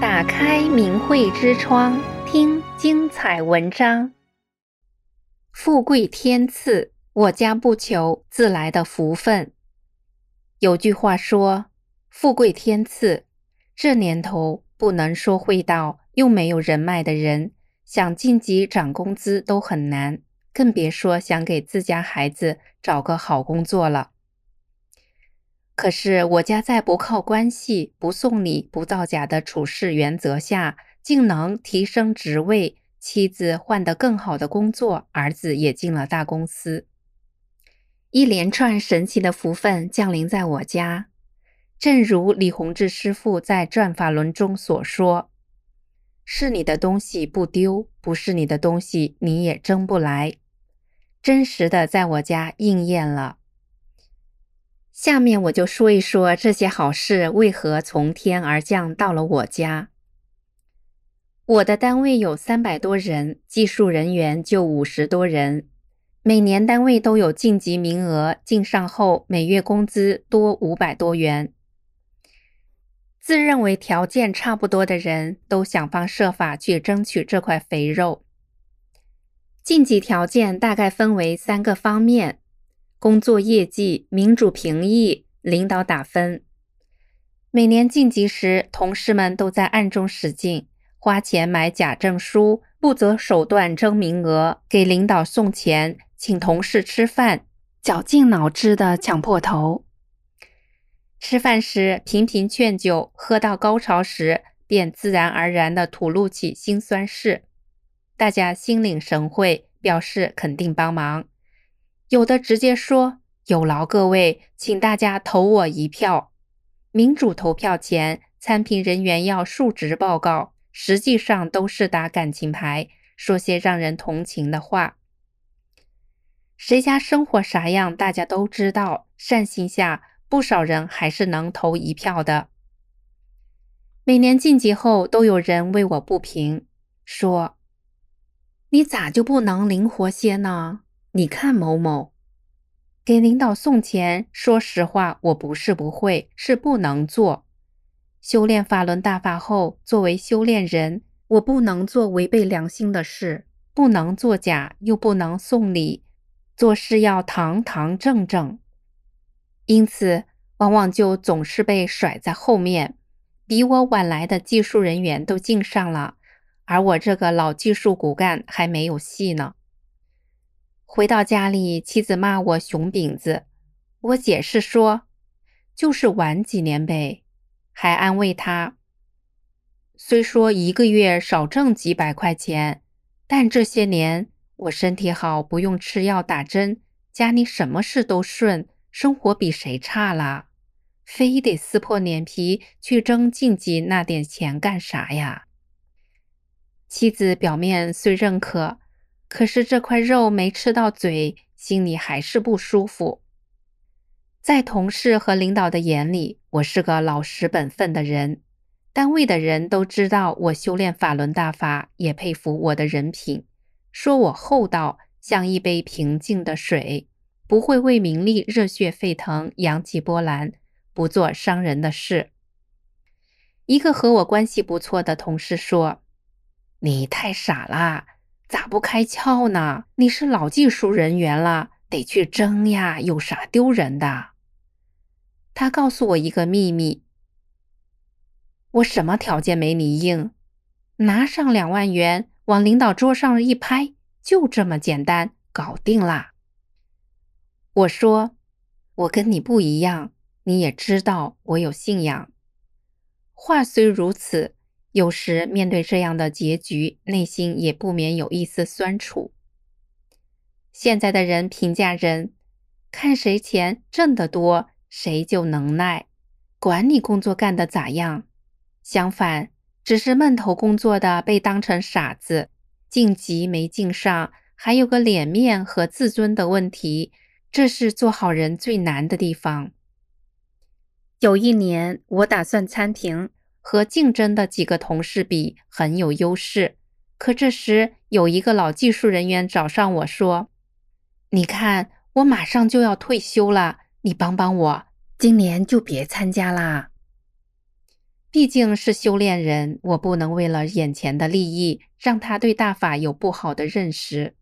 打开明慧之窗，听精彩文章。富贵天赐，我家不求自来的福分。有句话说：“富贵天赐。”这年头，不能说会道又没有人脉的人，想晋级涨工资都很难，更别说想给自家孩子找个好工作了。可是我家在不靠关系、不送礼、不造假的处事原则下，竟能提升职位，妻子换得更好的工作，儿子也进了大公司。一连串神奇的福分降临在我家，正如李洪志师父在《转法轮》中所说：“是你的东西不丢，不是你的东西你也争不来。”真实的在我家应验了。下面我就说一说这些好事为何从天而降到了我家。我的单位有三百多人，技术人员就五十多人，每年单位都有晋级名额，晋上后每月工资多五百多元。自认为条件差不多的人都想方设法去争取这块肥肉。晋级条件大概分为三个方面。工作业绩、民主评议、领导打分。每年晋级时，同事们都在暗中使劲，花钱买假证书，不择手段争名额，给领导送钱，请同事吃饭，绞尽脑汁的抢破头。吃饭时频频劝酒，喝到高潮时，便自然而然地吐露起心酸事。大家心领神会，表示肯定帮忙。有的直接说：“有劳各位，请大家投我一票。”民主投票前，参评人员要述职报告，实际上都是打感情牌，说些让人同情的话。谁家生活啥样，大家都知道。善心下，不少人还是能投一票的。每年晋级后，都有人为我不平，说：“你咋就不能灵活些呢？”你看某某给领导送钱，说实话，我不是不会，是不能做。修炼法轮大法后，作为修炼人，我不能做违背良心的事，不能作假，又不能送礼，做事要堂堂正正。因此，往往就总是被甩在后面，比我晚来的技术人员都敬上了，而我这个老技术骨干还没有戏呢。回到家里，妻子骂我熊饼子，我解释说，就是晚几年呗，还安慰她，虽说一个月少挣几百块钱，但这些年我身体好，不用吃药打针，家里什么事都顺，生活比谁差啦？非得撕破脸皮去争晋级那点钱干啥呀？妻子表面虽认可。可是这块肉没吃到嘴，心里还是不舒服。在同事和领导的眼里，我是个老实本分的人。单位的人都知道我修炼法轮大法，也佩服我的人品，说我厚道，像一杯平静的水，不会为名利热血沸腾，扬起波澜，不做伤人的事。一个和我关系不错的同事说：“你太傻了。”咋不开窍呢？你是老技术人员了，得去争呀，有啥丢人的？他告诉我一个秘密，我什么条件没你硬，拿上两万元往领导桌上一拍，就这么简单，搞定啦。我说，我跟你不一样，你也知道我有信仰。话虽如此。有时面对这样的结局，内心也不免有一丝酸楚。现在的人评价人，看谁钱挣得多，谁就能耐，管你工作干得咋样。相反，只是闷头工作的被当成傻子，晋级没晋上，还有个脸面和自尊的问题，这是做好人最难的地方。有一年，我打算参评。和竞争的几个同事比很有优势，可这时有一个老技术人员找上我说：“你看，我马上就要退休了，你帮帮我，今年就别参加啦。”毕竟是修炼人，我不能为了眼前的利益，让他对大法有不好的认识。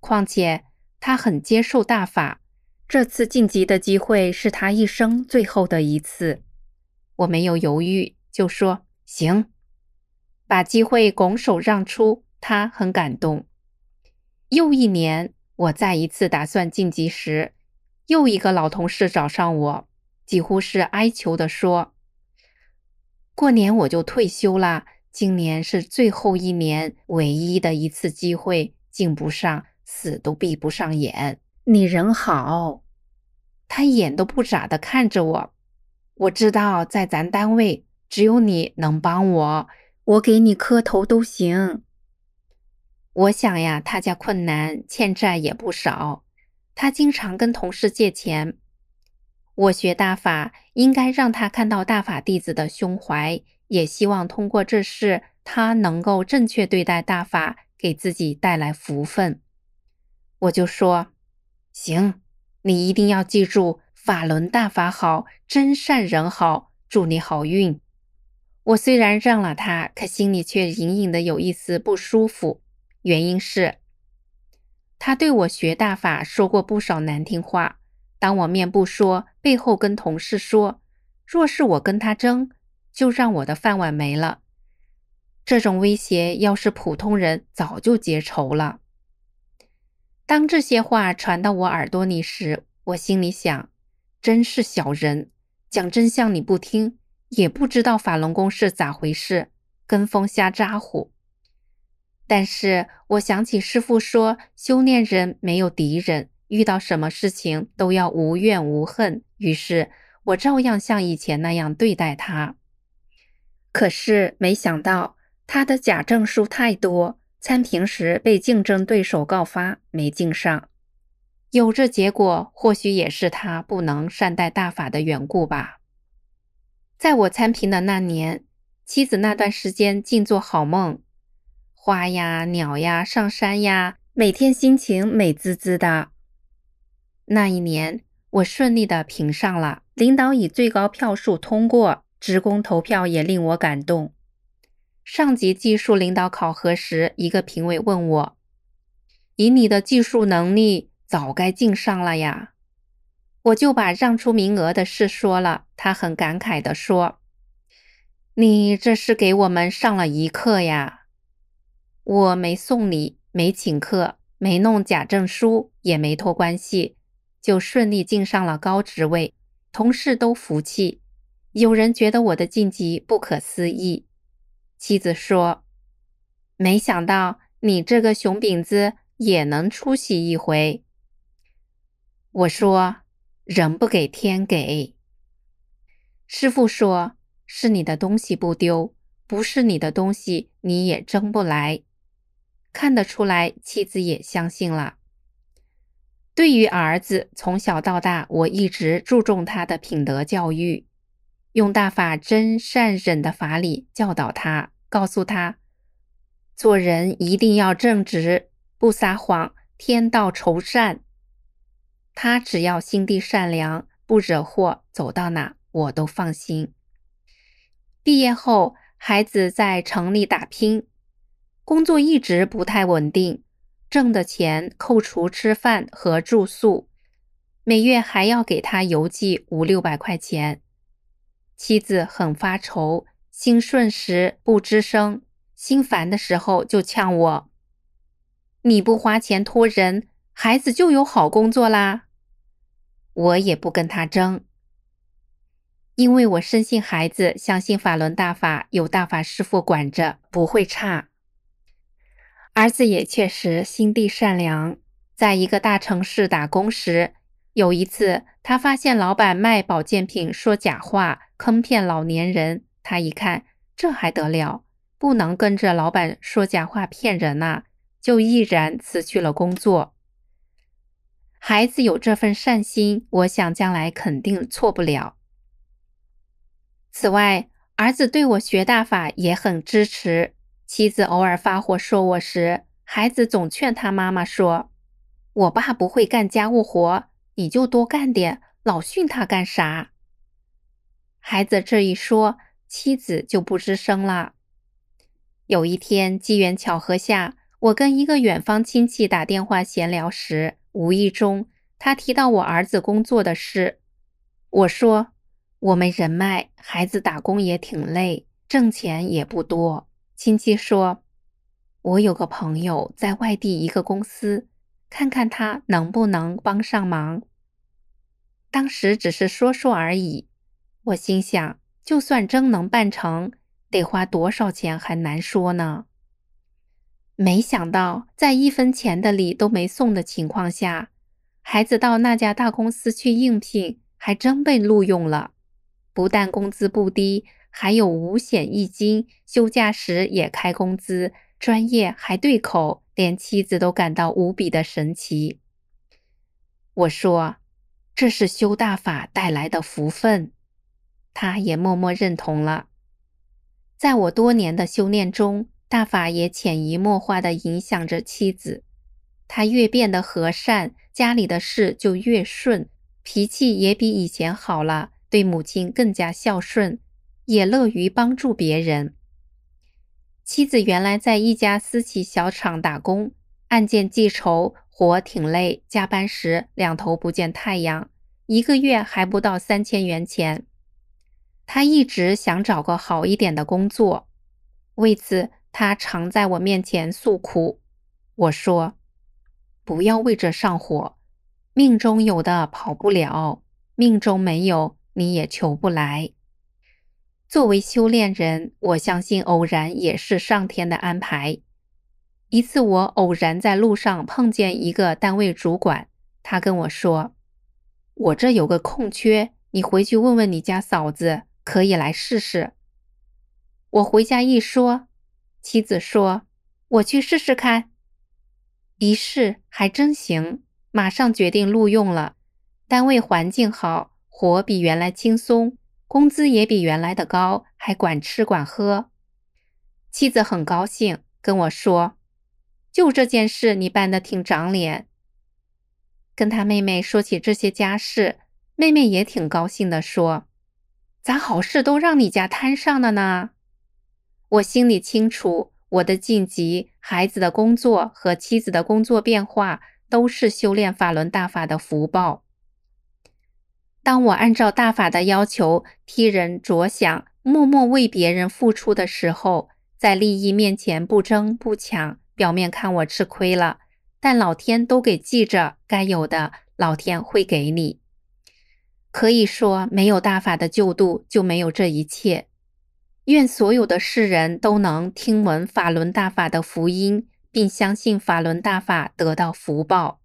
况且他很接受大法，这次晋级的机会是他一生最后的一次。我没有犹豫，就说行，把机会拱手让出。他很感动。又一年，我再一次打算晋级时，又一个老同事找上我，几乎是哀求地说。过年我就退休了，今年是最后一年，唯一的一次机会，进不上，死都闭不上眼。你人好，他眼都不眨的看着我。我知道在咱单位只有你能帮我，我给你磕头都行。我想呀，他家困难，欠债也不少，他经常跟同事借钱。我学大法，应该让他看到大法弟子的胸怀，也希望通过这事，他能够正确对待大法，给自己带来福分。我就说：“行，你一定要记住，法轮大法好，真善人好，祝你好运。”我虽然让了他，可心里却隐隐的有一丝不舒服，原因是，他对我学大法说过不少难听话。当我面不说，背后跟同事说，若是我跟他争，就让我的饭碗没了。这种威胁，要是普通人早就结仇了。当这些话传到我耳朵里时，我心里想，真是小人，讲真相你不听，也不知道法轮功是咋回事，跟风瞎咋呼。但是我想起师父说，修炼人没有敌人。遇到什么事情都要无怨无恨，于是我照样像以前那样对待他。可是没想到他的假证书太多，参评时被竞争对手告发，没进上。有这结果，或许也是他不能善待大法的缘故吧。在我参评的那年，妻子那段时间尽做好梦，花呀、鸟呀、上山呀，每天心情美滋滋的。那一年，我顺利的评上了，领导以最高票数通过，职工投票也令我感动。上级技术领导考核时，一个评委问我：“以你的技术能力，早该进上了呀。”我就把让出名额的事说了，他很感慨地说：“你这是给我们上了一课呀。”我没送礼，没请客，没弄假证书，也没托关系。就顺利进上了高职位，同事都服气。有人觉得我的晋级不可思议。妻子说：“没想到你这个熊饼子也能出息一回。”我说：“人不给天给。”师傅说：“是你的东西不丢，不是你的东西你也争不来。”看得出来，妻子也相信了。对于儿子，从小到大，我一直注重他的品德教育，用大法真善忍的法理教导他，告诉他，做人一定要正直，不撒谎，天道酬善。他只要心地善良，不惹祸，走到哪我都放心。毕业后，孩子在城里打拼，工作一直不太稳定。挣的钱扣除吃饭和住宿，每月还要给他邮寄五六百块钱。妻子很发愁，心顺时不吱声，心烦的时候就呛我：“你不花钱托人，孩子就有好工作啦。”我也不跟他争，因为我深信孩子相信法轮大法，有大法师父管着，不会差。儿子也确实心地善良，在一个大城市打工时，有一次他发现老板卖保健品说假话，坑骗老年人。他一看，这还得了，不能跟着老板说假话骗人呐，就毅然辞去了工作。孩子有这份善心，我想将来肯定错不了。此外，儿子对我学大法也很支持。妻子偶尔发火说我时，孩子总劝他妈妈说：“我爸不会干家务活，你就多干点，老训他干啥？”孩子这一说，妻子就不吱声了。有一天，机缘巧合下，我跟一个远方亲戚打电话闲聊时，无意中他提到我儿子工作的事。我说：“我没人脉，孩子打工也挺累，挣钱也不多。”亲戚说：“我有个朋友在外地一个公司，看看他能不能帮上忙。”当时只是说说而已。我心想，就算真能办成，得花多少钱还难说呢。没想到，在一分钱的礼都没送的情况下，孩子到那家大公司去应聘，还真被录用了。不但工资不低，还有五险一金，休假时也开工资，专业还对口，连妻子都感到无比的神奇。我说：“这是修大法带来的福分。”他也默默认同了。在我多年的修炼中，大法也潜移默化地影响着妻子。她越变得和善，家里的事就越顺，脾气也比以前好了。对母亲更加孝顺，也乐于帮助别人。妻子原来在一家私企小厂打工，案件记仇，活挺累，加班时两头不见太阳，一个月还不到三千元钱。他一直想找个好一点的工作，为此他常在我面前诉苦。我说：“不要为这上火，命中有的跑不了，命中没有。”你也求不来。作为修炼人，我相信偶然也是上天的安排。一次，我偶然在路上碰见一个单位主管，他跟我说：“我这有个空缺，你回去问问你家嫂子，可以来试试。”我回家一说，妻子说：“我去试试看。”一试还真行，马上决定录用了。单位环境好。活比原来轻松，工资也比原来的高，还管吃管喝。妻子很高兴，跟我说：“就这件事，你办得挺长脸。”跟他妹妹说起这些家事，妹妹也挺高兴的说：“咋好事都让你家摊上了呢？”我心里清楚，我的晋级、孩子的工作和妻子的工作变化，都是修炼法轮大法的福报。当我按照大法的要求替人着想，默默为别人付出的时候，在利益面前不争不抢，表面看我吃亏了，但老天都给记着，该有的老天会给你。可以说，没有大法的救度，就没有这一切。愿所有的世人都能听闻法轮大法的福音，并相信法轮大法得到福报。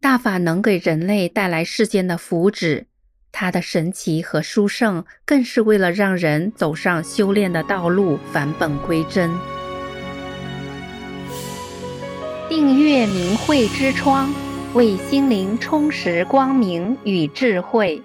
大法能给人类带来世间的福祉，它的神奇和殊胜，更是为了让人走上修炼的道路，返本归真。订阅明慧之窗，为心灵充实光明与智慧。